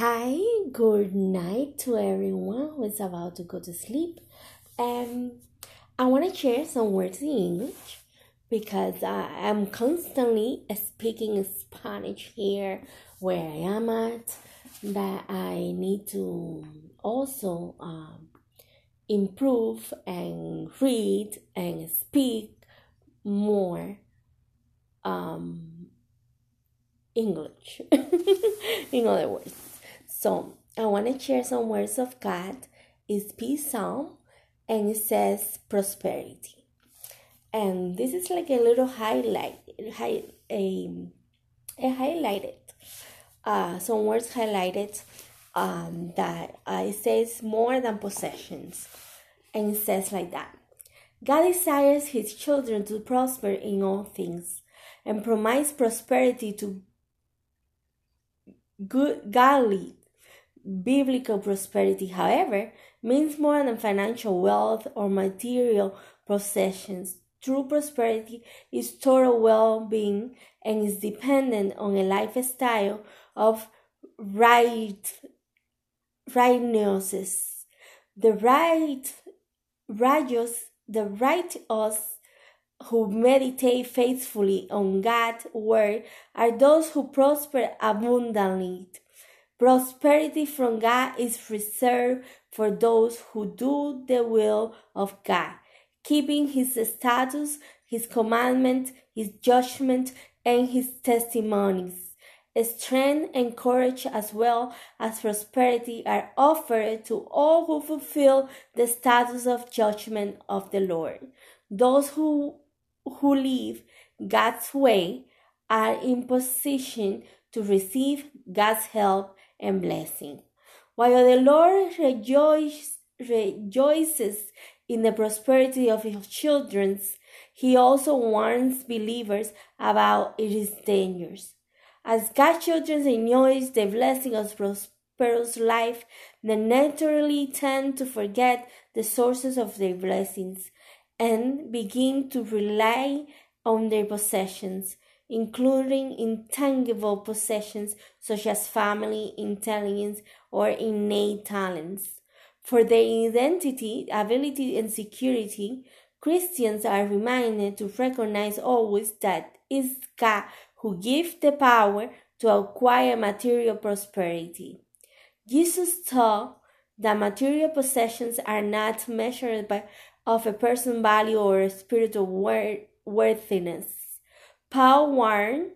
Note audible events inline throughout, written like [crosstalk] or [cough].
Hi, good night to everyone who is about to go to sleep. Um, I want to share some words in English because I am constantly speaking Spanish here where I am at. That I need to also um, improve and read and speak more um, English, [laughs] in other words. So I want to share some words of God. It's peace psalm and it says prosperity. And this is like a little highlight, high, a, a highlighted, uh, some words highlighted um, that uh, it says more than possessions. And it says like that God desires his children to prosper in all things and promise prosperity to good godly Biblical prosperity, however, means more than financial wealth or material possessions. True prosperity is total well being and is dependent on a lifestyle of right righteousness. The right righteous the righteous who meditate faithfully on God's word are those who prosper abundantly. Prosperity from God is reserved for those who do the will of God, keeping His statutes, His commandments, His judgment, and His testimonies. Strength and courage, as well as prosperity, are offered to all who fulfill the status of judgment of the Lord. Those who, who live God's way are in position to receive God's help and blessing. While the Lord rejoice, rejoices in the prosperity of his children, he also warns believers about its dangers. As God's children enjoy the blessing of prosperous life, they naturally tend to forget the sources of their blessings and begin to rely on their possessions including intangible possessions such as family, intelligence, or innate talents. For their identity, ability, and security, Christians are reminded to recognize always that it's God who gives the power to acquire material prosperity. Jesus taught that material possessions are not measured by of a person's value or spiritual worthiness. Paul warned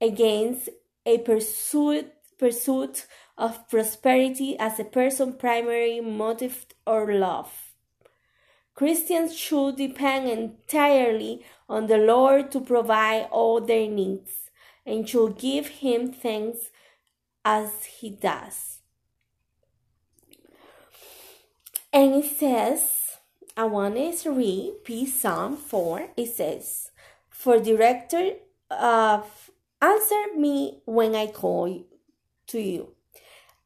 against a pursuit, pursuit of prosperity as a person's primary motive or love. Christians should depend entirely on the Lord to provide all their needs and should give Him thanks as He does. And it says, I want to read Psalm 4. It says, for director of answer me when I call to you.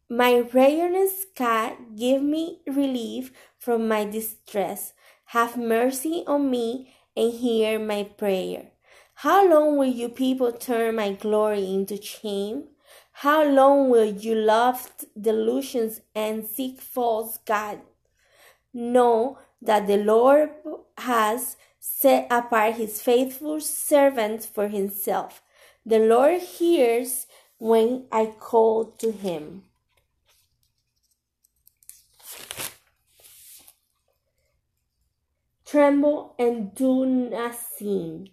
My readiness God, give me relief from my distress. Have mercy on me and hear my prayer. How long will you people turn my glory into shame? How long will you love delusions and seek false God? Know that the Lord has set apart his faithful servants for himself. The Lord hears when I call to him. Tremble and do not sin.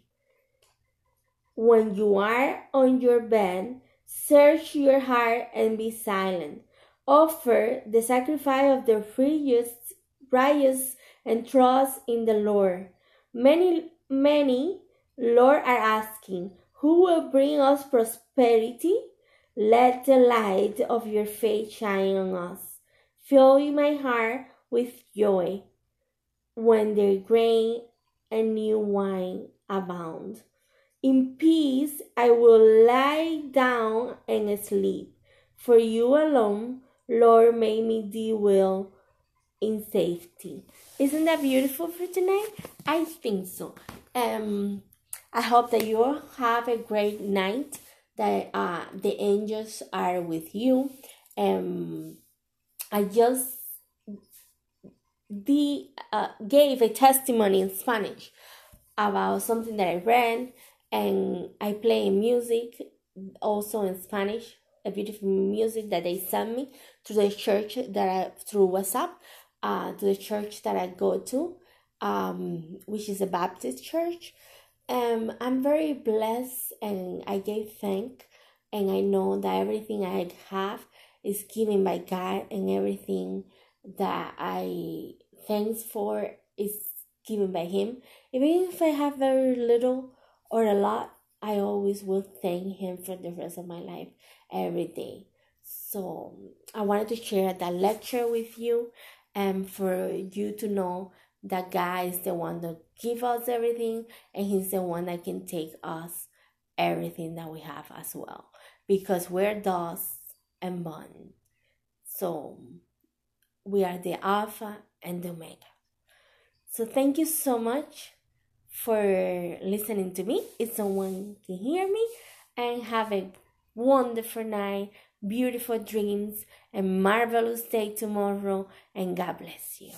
When you are on your bed, search your heart and be silent. Offer the sacrifice of the righteous, righteous and trust in the Lord. Many, many, Lord, are asking, Who will bring us prosperity? Let the light of your faith shine on us. Fill my heart with joy when their grain and new wine abound. In peace I will lie down and sleep, for you alone, Lord, make me do will in safety. Isn't that beautiful for tonight? I think so. Um, I hope that you have a great night. That uh, the angels are with you, um, I just the uh, gave a testimony in Spanish about something that I read, and I play music also in Spanish, a beautiful music that they sent me to the church that I through WhatsApp, uh, to the church that I go to, um, which is a Baptist church. Um, I'm very blessed, and I gave thank, and I know that everything I have is given by God, and everything that I thanks for is given by Him. Even if I have very little or a lot, I always will thank Him for the rest of my life every day. So I wanted to share that lecture with you and for you to know that God is the one that gives us everything and He's the one that can take us everything that we have as well. Because we're dust and bone. So we are the Alpha and the Omega. So thank you so much for listening to me. If someone can hear me, and have a wonderful night, beautiful dreams, and marvelous day tomorrow. And God bless you.